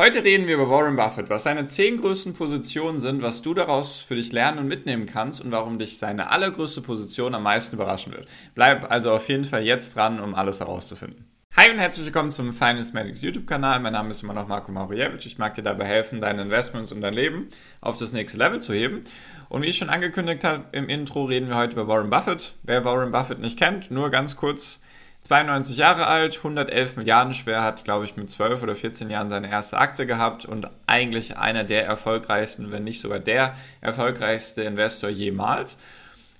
Heute reden wir über Warren Buffett, was seine zehn größten Positionen sind, was du daraus für dich lernen und mitnehmen kannst und warum dich seine allergrößte Position am meisten überraschen wird. Bleib also auf jeden Fall jetzt dran, um alles herauszufinden. Hi und herzlich willkommen zum Finance Medics YouTube-Kanal. Mein Name ist immer noch Marco Mauriewicz. Ich mag dir dabei helfen, deine Investments und dein Leben auf das nächste Level zu heben. Und wie ich schon angekündigt habe im Intro, reden wir heute über Warren Buffett. Wer Warren Buffett nicht kennt, nur ganz kurz 92 Jahre alt, 111 Milliarden schwer, hat, glaube ich, mit 12 oder 14 Jahren seine erste Aktie gehabt und eigentlich einer der erfolgreichsten, wenn nicht sogar der erfolgreichste Investor jemals.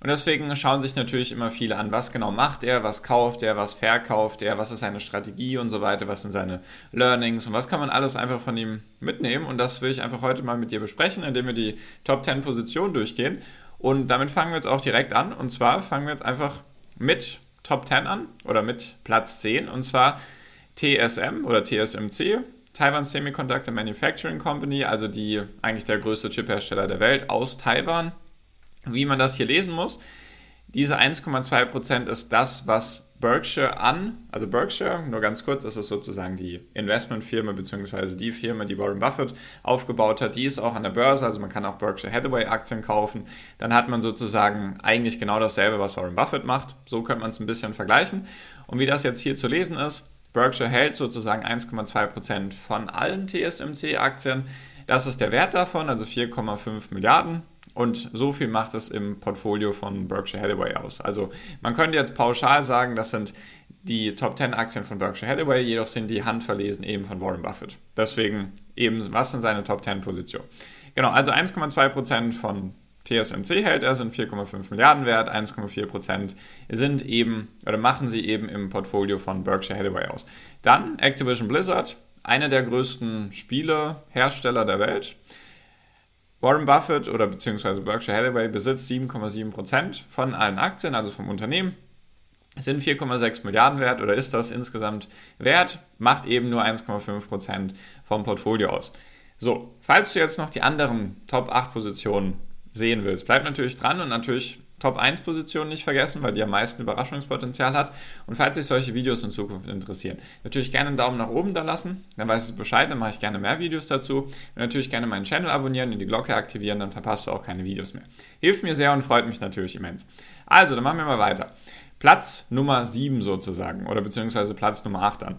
Und deswegen schauen sich natürlich immer viele an, was genau macht er, was kauft er, was verkauft er, was ist seine Strategie und so weiter, was sind seine Learnings und was kann man alles einfach von ihm mitnehmen. Und das will ich einfach heute mal mit dir besprechen, indem wir die Top 10 Positionen durchgehen. Und damit fangen wir jetzt auch direkt an. Und zwar fangen wir jetzt einfach mit Top 10 an oder mit Platz 10 und zwar TSM oder TSMC, Taiwan Semiconductor Manufacturing Company, also die eigentlich der größte Chiphersteller der Welt aus Taiwan. Wie man das hier lesen muss, diese 1,2% ist das, was Berkshire an, also Berkshire, nur ganz kurz, das ist sozusagen die Investmentfirma beziehungsweise die Firma, die Warren Buffett aufgebaut hat, die ist auch an der Börse, also man kann auch Berkshire Hathaway Aktien kaufen. Dann hat man sozusagen eigentlich genau dasselbe, was Warren Buffett macht. So könnte man es ein bisschen vergleichen. Und wie das jetzt hier zu lesen ist, Berkshire hält sozusagen 1,2% von allen TSMC-Aktien. Das ist der Wert davon, also 4,5 Milliarden. Und so viel macht es im Portfolio von Berkshire Hathaway aus. Also man könnte jetzt pauschal sagen, das sind die Top 10 Aktien von Berkshire Hathaway, jedoch sind die handverlesen eben von Warren Buffett. Deswegen eben, was sind seine Top 10 Positionen? Genau, also 1,2% von TSMC hält er, sind 4,5 Milliarden wert, 1,4% sind eben oder machen sie eben im Portfolio von Berkshire Hathaway aus. Dann Activision Blizzard, einer der größten Spielehersteller der Welt. Warren Buffett oder beziehungsweise Berkshire Hathaway besitzt 7,7% von allen Aktien, also vom Unternehmen. Sind 4,6 Milliarden wert oder ist das insgesamt wert, macht eben nur 1,5% vom Portfolio aus. So, falls du jetzt noch die anderen Top 8 Positionen sehen willst, bleib natürlich dran und natürlich Top 1 Position nicht vergessen, weil die am meisten Überraschungspotenzial hat. Und falls sich solche Videos in Zukunft interessieren, natürlich gerne einen Daumen nach oben da lassen, dann weißt du Bescheid, dann mache ich gerne mehr Videos dazu. Und natürlich gerne meinen Channel abonnieren und die Glocke aktivieren, dann verpasst du auch keine Videos mehr. Hilft mir sehr und freut mich natürlich immens. Also, dann machen wir mal weiter. Platz Nummer 7 sozusagen, oder beziehungsweise Platz Nummer 8 dann.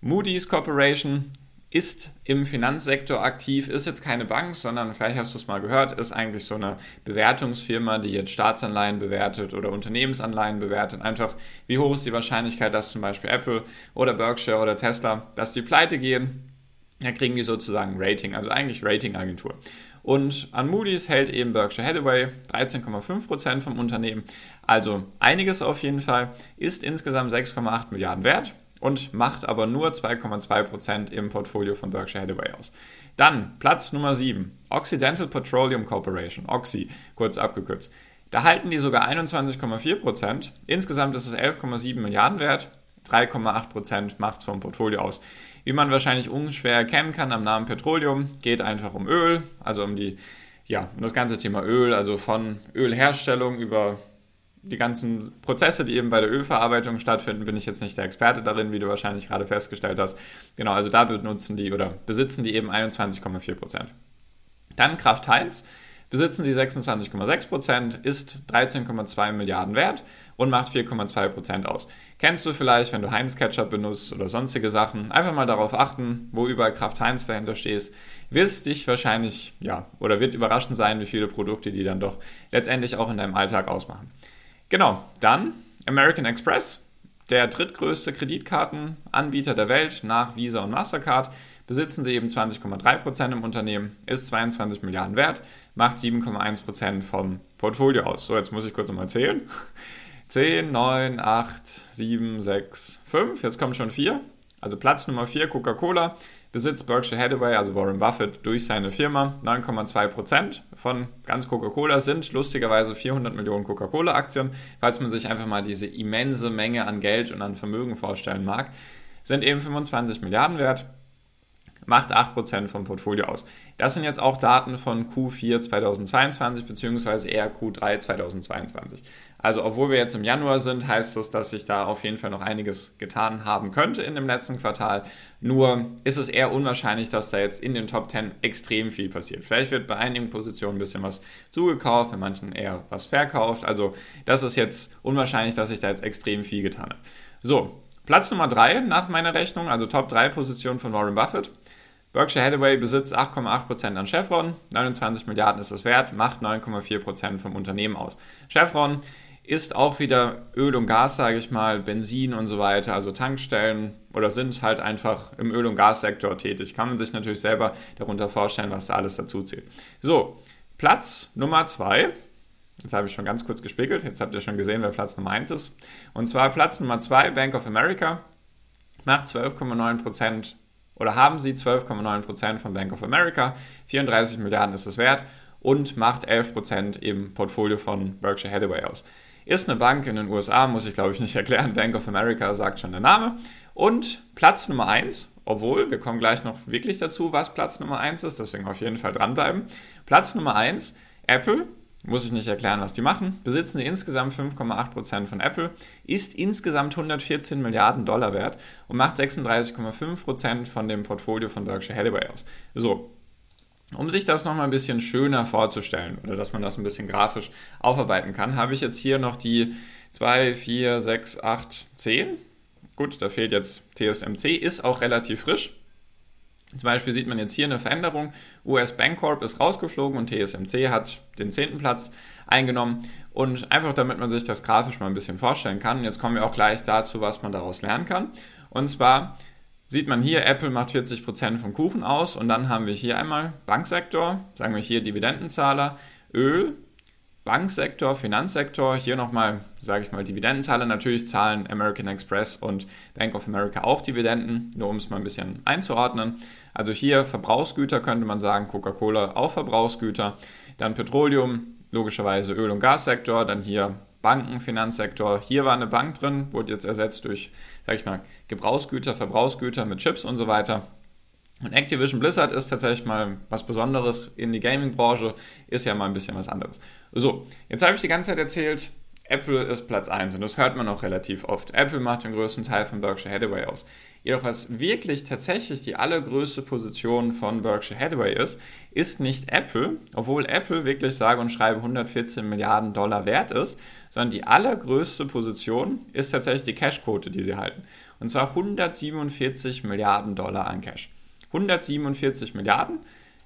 Moody's Corporation ist im Finanzsektor aktiv, ist jetzt keine Bank, sondern vielleicht hast du es mal gehört, ist eigentlich so eine Bewertungsfirma, die jetzt Staatsanleihen bewertet oder Unternehmensanleihen bewertet. Einfach, wie hoch ist die Wahrscheinlichkeit, dass zum Beispiel Apple oder Berkshire oder Tesla, dass die pleite gehen. Da kriegen die sozusagen Rating, also eigentlich Ratingagentur. Und an Moody's hält eben Berkshire Hathaway 13,5% vom Unternehmen. Also einiges auf jeden Fall, ist insgesamt 6,8 Milliarden wert und macht aber nur 2,2% im Portfolio von Berkshire Hathaway aus. Dann Platz Nummer 7, Occidental Petroleum Corporation, Oxy, kurz abgekürzt. Da halten die sogar 21,4%. Insgesamt ist es 11,7 Milliarden wert. 3,8% macht es vom Portfolio aus. Wie man wahrscheinlich unschwer erkennen kann am Namen Petroleum, geht einfach um Öl, also um die, ja, um das ganze Thema Öl, also von Ölherstellung über die ganzen Prozesse, die eben bei der Ölverarbeitung stattfinden, bin ich jetzt nicht der Experte darin, wie du wahrscheinlich gerade festgestellt hast. Genau, also da benutzen die oder besitzen die eben 21,4 Prozent. Dann Kraft Heinz besitzen die 26,6 Prozent, ist 13,2 Milliarden wert und macht 4,2 Prozent aus. Kennst du vielleicht, wenn du Heinz Ketchup benutzt oder sonstige Sachen, einfach mal darauf achten, wo überall Kraft Heinz dahinter stehst. Wirst dich wahrscheinlich, ja, oder wird überraschend sein, wie viele Produkte die dann doch letztendlich auch in deinem Alltag ausmachen. Genau, dann American Express, der drittgrößte Kreditkartenanbieter der Welt nach Visa und Mastercard, besitzen sie eben 20,3% im Unternehmen, ist 22 Milliarden wert, macht 7,1% vom Portfolio aus. So, jetzt muss ich kurz nochmal zählen. 10, 9, 8, 7, 6, 5, jetzt kommen schon 4. Also Platz Nummer 4 Coca-Cola besitzt Berkshire Hathaway, also Warren Buffett, durch seine Firma 9,2% von ganz Coca-Cola sind lustigerweise 400 Millionen Coca-Cola-Aktien. Falls man sich einfach mal diese immense Menge an Geld und an Vermögen vorstellen mag, sind eben 25 Milliarden wert. Macht 8% vom Portfolio aus. Das sind jetzt auch Daten von Q4 2022 bzw. eher Q3 2022. Also obwohl wir jetzt im Januar sind, heißt das, dass sich da auf jeden Fall noch einiges getan haben könnte in dem letzten Quartal. Nur ist es eher unwahrscheinlich, dass da jetzt in den Top 10 extrem viel passiert. Vielleicht wird bei einigen Positionen ein bisschen was zugekauft, bei manchen eher was verkauft. Also das ist jetzt unwahrscheinlich, dass sich da jetzt extrem viel getan hat. So, Platz Nummer 3 nach meiner Rechnung, also Top 3 Position von Warren Buffett. Berkshire Hathaway besitzt 8,8% an Chevron, 29 Milliarden ist es wert, macht 9,4% vom Unternehmen aus. Chevron ist auch wieder Öl und Gas, sage ich mal, Benzin und so weiter, also Tankstellen oder sind halt einfach im Öl- und Gassektor tätig. Kann man sich natürlich selber darunter vorstellen, was da alles dazu zählt. So, Platz Nummer 2 Jetzt habe ich schon ganz kurz gespiegelt. Jetzt habt ihr schon gesehen, wer Platz Nummer 1 ist. Und zwar Platz Nummer 2, Bank of America, macht 12,9% oder haben sie 12,9% von Bank of America. 34 Milliarden ist es wert und macht 11% im Portfolio von Berkshire Hathaway aus. Ist eine Bank in den USA, muss ich glaube ich nicht erklären. Bank of America sagt schon der Name. Und Platz Nummer 1, obwohl wir kommen gleich noch wirklich dazu, was Platz Nummer 1 ist, deswegen auf jeden Fall dranbleiben. Platz Nummer 1, Apple muss ich nicht erklären, was die machen, besitzen insgesamt 5,8% von Apple, ist insgesamt 114 Milliarden Dollar wert und macht 36,5% von dem Portfolio von Berkshire Hathaway aus. So, um sich das nochmal ein bisschen schöner vorzustellen oder dass man das ein bisschen grafisch aufarbeiten kann, habe ich jetzt hier noch die 2, 4, 6, 8, 10. Gut, da fehlt jetzt TSMC, ist auch relativ frisch. Zum Beispiel sieht man jetzt hier eine Veränderung. US Bancorp ist rausgeflogen und TSMC hat den zehnten Platz eingenommen. Und einfach damit man sich das grafisch mal ein bisschen vorstellen kann. Und jetzt kommen wir auch gleich dazu, was man daraus lernen kann. Und zwar sieht man hier, Apple macht 40% vom Kuchen aus. Und dann haben wir hier einmal Banksektor, sagen wir hier Dividendenzahler, Öl, Banksektor, Finanzsektor, hier nochmal, sage ich mal, Dividendenzahler. Natürlich zahlen American Express und Bank of America auch Dividenden, nur um es mal ein bisschen einzuordnen. Also hier Verbrauchsgüter könnte man sagen, Coca-Cola auch Verbrauchsgüter, dann Petroleum, logischerweise Öl- und Gassektor, dann hier Banken, Finanzsektor. Hier war eine Bank drin, wurde jetzt ersetzt durch, sage ich mal, Gebrauchsgüter, Verbrauchsgüter mit Chips und so weiter. Und Activision Blizzard ist tatsächlich mal was Besonderes in die Gaming-Branche, ist ja mal ein bisschen was anderes. So, jetzt habe ich die ganze Zeit erzählt, Apple ist Platz 1 und das hört man auch relativ oft. Apple macht den größten Teil von Berkshire Hathaway aus. Jedoch was wirklich tatsächlich die allergrößte Position von Berkshire Hathaway ist, ist nicht Apple, obwohl Apple wirklich sage und schreibe 114 Milliarden Dollar wert ist, sondern die allergrößte Position ist tatsächlich die Cashquote, die sie halten. Und zwar 147 Milliarden Dollar an Cash. 147 Milliarden.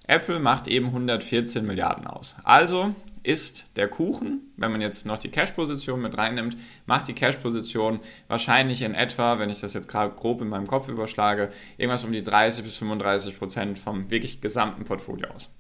Apple macht eben 114 Milliarden aus. Also ist der Kuchen, wenn man jetzt noch die Cash-Position mit reinnimmt, macht die Cash-Position wahrscheinlich in etwa, wenn ich das jetzt gerade grob in meinem Kopf überschlage, irgendwas um die 30 bis 35 Prozent vom wirklich gesamten Portfolio aus.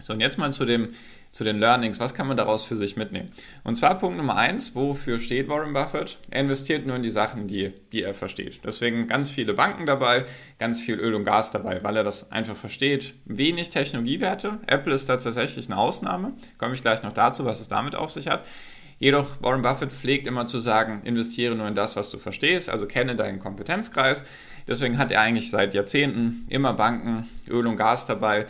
So, und jetzt mal zu dem zu den Learnings. Was kann man daraus für sich mitnehmen? Und zwar Punkt Nummer eins, wofür steht Warren Buffett? Er investiert nur in die Sachen, die, die er versteht. Deswegen ganz viele Banken dabei, ganz viel Öl und Gas dabei, weil er das einfach versteht. Wenig Technologiewerte. Apple ist da tatsächlich eine Ausnahme. Komme ich gleich noch dazu, was es damit auf sich hat. Jedoch Warren Buffett pflegt immer zu sagen, investiere nur in das, was du verstehst, also kenne deinen Kompetenzkreis. Deswegen hat er eigentlich seit Jahrzehnten immer Banken, Öl und Gas dabei.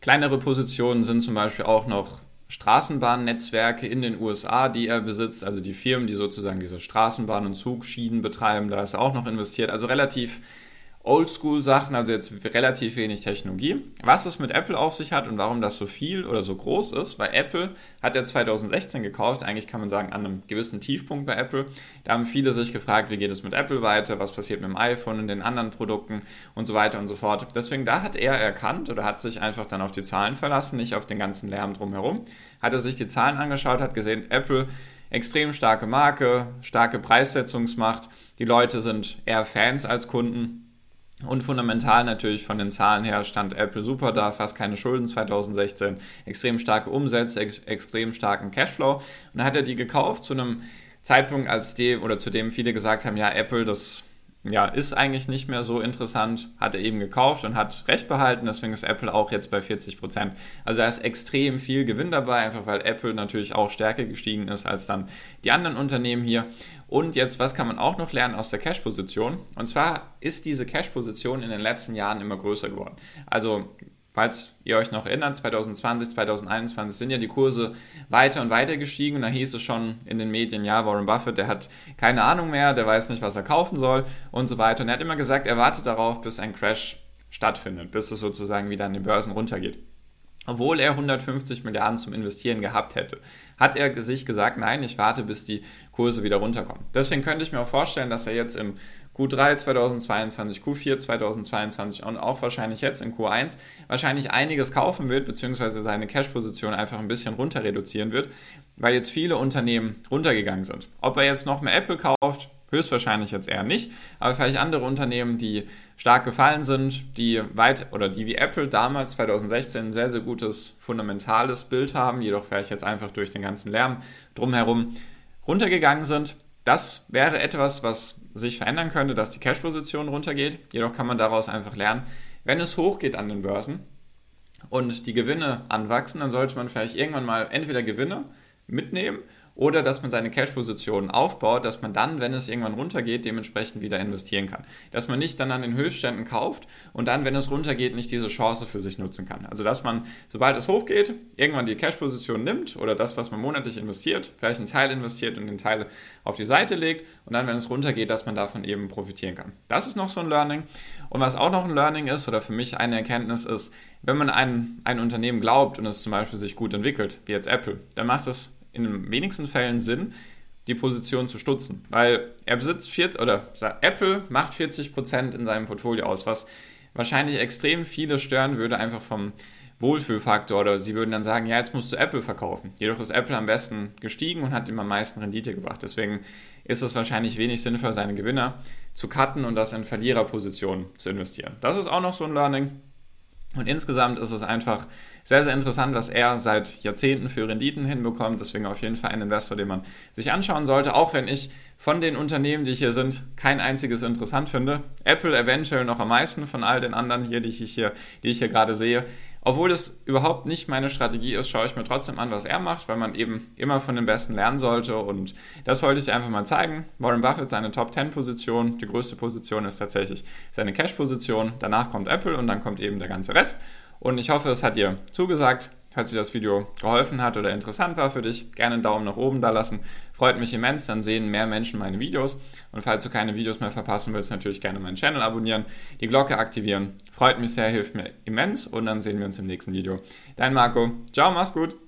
Kleinere Positionen sind zum Beispiel auch noch Straßenbahnnetzwerke in den USA, die er besitzt, also die Firmen, die sozusagen diese Straßenbahn- und Zugschienen betreiben, da ist er auch noch investiert. Also relativ Oldschool-Sachen, also jetzt relativ wenig Technologie. Was es mit Apple auf sich hat und warum das so viel oder so groß ist, weil Apple hat er 2016 gekauft, eigentlich kann man sagen an einem gewissen Tiefpunkt bei Apple. Da haben viele sich gefragt, wie geht es mit Apple weiter, was passiert mit dem iPhone und den anderen Produkten und so weiter und so fort. Deswegen da hat er erkannt oder hat sich einfach dann auf die Zahlen verlassen, nicht auf den ganzen Lärm drumherum. Hat er sich die Zahlen angeschaut, hat gesehen, Apple extrem starke Marke, starke Preissetzungsmacht. Die Leute sind eher Fans als Kunden und fundamental natürlich von den Zahlen her stand Apple super da, fast keine Schulden 2016, extrem starke Umsätze, ex extrem starken Cashflow. Und dann hat er die gekauft zu einem Zeitpunkt, als die oder zu dem viele gesagt haben, ja, Apple, das ja, ist eigentlich nicht mehr so interessant, hat er eben gekauft und hat Recht behalten, deswegen ist Apple auch jetzt bei 40 Prozent. Also da ist extrem viel Gewinn dabei, einfach weil Apple natürlich auch stärker gestiegen ist als dann die anderen Unternehmen hier. Und jetzt, was kann man auch noch lernen aus der Cash-Position? Und zwar ist diese Cash-Position in den letzten Jahren immer größer geworden. Also falls ihr euch noch erinnert, 2020, 2021 sind ja die Kurse weiter und weiter gestiegen und da hieß es schon in den Medien, ja, Warren Buffett, der hat keine Ahnung mehr, der weiß nicht, was er kaufen soll und so weiter. Und er hat immer gesagt, er wartet darauf, bis ein Crash stattfindet, bis es sozusagen wieder an den Börsen runtergeht obwohl er 150 Milliarden zum Investieren gehabt hätte, hat er sich gesagt, nein, ich warte, bis die Kurse wieder runterkommen. Deswegen könnte ich mir auch vorstellen, dass er jetzt im Q3 2022, Q4 2022 und auch wahrscheinlich jetzt in Q1 wahrscheinlich einiges kaufen wird, beziehungsweise seine Cash-Position einfach ein bisschen runter reduzieren wird, weil jetzt viele Unternehmen runtergegangen sind. Ob er jetzt noch mehr Apple kauft, Höchstwahrscheinlich jetzt eher nicht, aber vielleicht andere Unternehmen, die stark gefallen sind, die weit oder die wie Apple damals 2016 ein sehr, sehr gutes fundamentales Bild haben, jedoch vielleicht jetzt einfach durch den ganzen Lärm drumherum runtergegangen sind. Das wäre etwas, was sich verändern könnte, dass die Cash-Position runtergeht. Jedoch kann man daraus einfach lernen, wenn es hochgeht an den Börsen und die Gewinne anwachsen, dann sollte man vielleicht irgendwann mal entweder Gewinne mitnehmen oder dass man seine Cash-Positionen aufbaut, dass man dann, wenn es irgendwann runtergeht, dementsprechend wieder investieren kann. Dass man nicht dann an den Höchstständen kauft und dann, wenn es runtergeht, nicht diese Chance für sich nutzen kann. Also dass man, sobald es hochgeht, irgendwann die Cash-Position nimmt oder das, was man monatlich investiert, vielleicht einen Teil investiert und den Teil auf die Seite legt und dann, wenn es runtergeht, dass man davon eben profitieren kann. Das ist noch so ein Learning. Und was auch noch ein Learning ist oder für mich eine Erkenntnis ist, wenn man ein, ein Unternehmen glaubt und es zum Beispiel sich gut entwickelt, wie jetzt Apple, dann macht es in den wenigsten Fällen Sinn, die Position zu stutzen. Weil er besitzt 40, oder Apple macht 40% in seinem Portfolio aus, was wahrscheinlich extrem viele stören würde, einfach vom Wohlfühlfaktor. Oder sie würden dann sagen, ja, jetzt musst du Apple verkaufen. Jedoch ist Apple am besten gestiegen und hat ihm am meisten Rendite gebracht. Deswegen ist es wahrscheinlich wenig sinnvoll, seine Gewinner zu cutten und das in Verliererpositionen zu investieren. Das ist auch noch so ein Learning. Und insgesamt ist es einfach sehr, sehr interessant, was er seit Jahrzehnten für Renditen hinbekommt. Deswegen auf jeden Fall ein Investor, den man sich anschauen sollte, auch wenn ich von den Unternehmen, die hier sind, kein einziges interessant finde. Apple eventuell noch am meisten von all den anderen hier, die ich hier, die ich hier gerade sehe. Obwohl das überhaupt nicht meine Strategie ist, schaue ich mir trotzdem an, was er macht, weil man eben immer von den Besten lernen sollte. Und das wollte ich einfach mal zeigen. Warren Buffett seine Top 10 Position. Die größte Position ist tatsächlich seine Cash-Position. Danach kommt Apple und dann kommt eben der ganze Rest. Und ich hoffe, es hat dir zugesagt. Falls dir das Video geholfen hat oder interessant war für dich, gerne einen Daumen nach oben da lassen. Freut mich immens, dann sehen mehr Menschen meine Videos. Und falls du keine Videos mehr verpassen willst, natürlich gerne meinen Channel abonnieren, die Glocke aktivieren. Freut mich sehr, hilft mir immens und dann sehen wir uns im nächsten Video. Dein Marco. Ciao, mach's gut.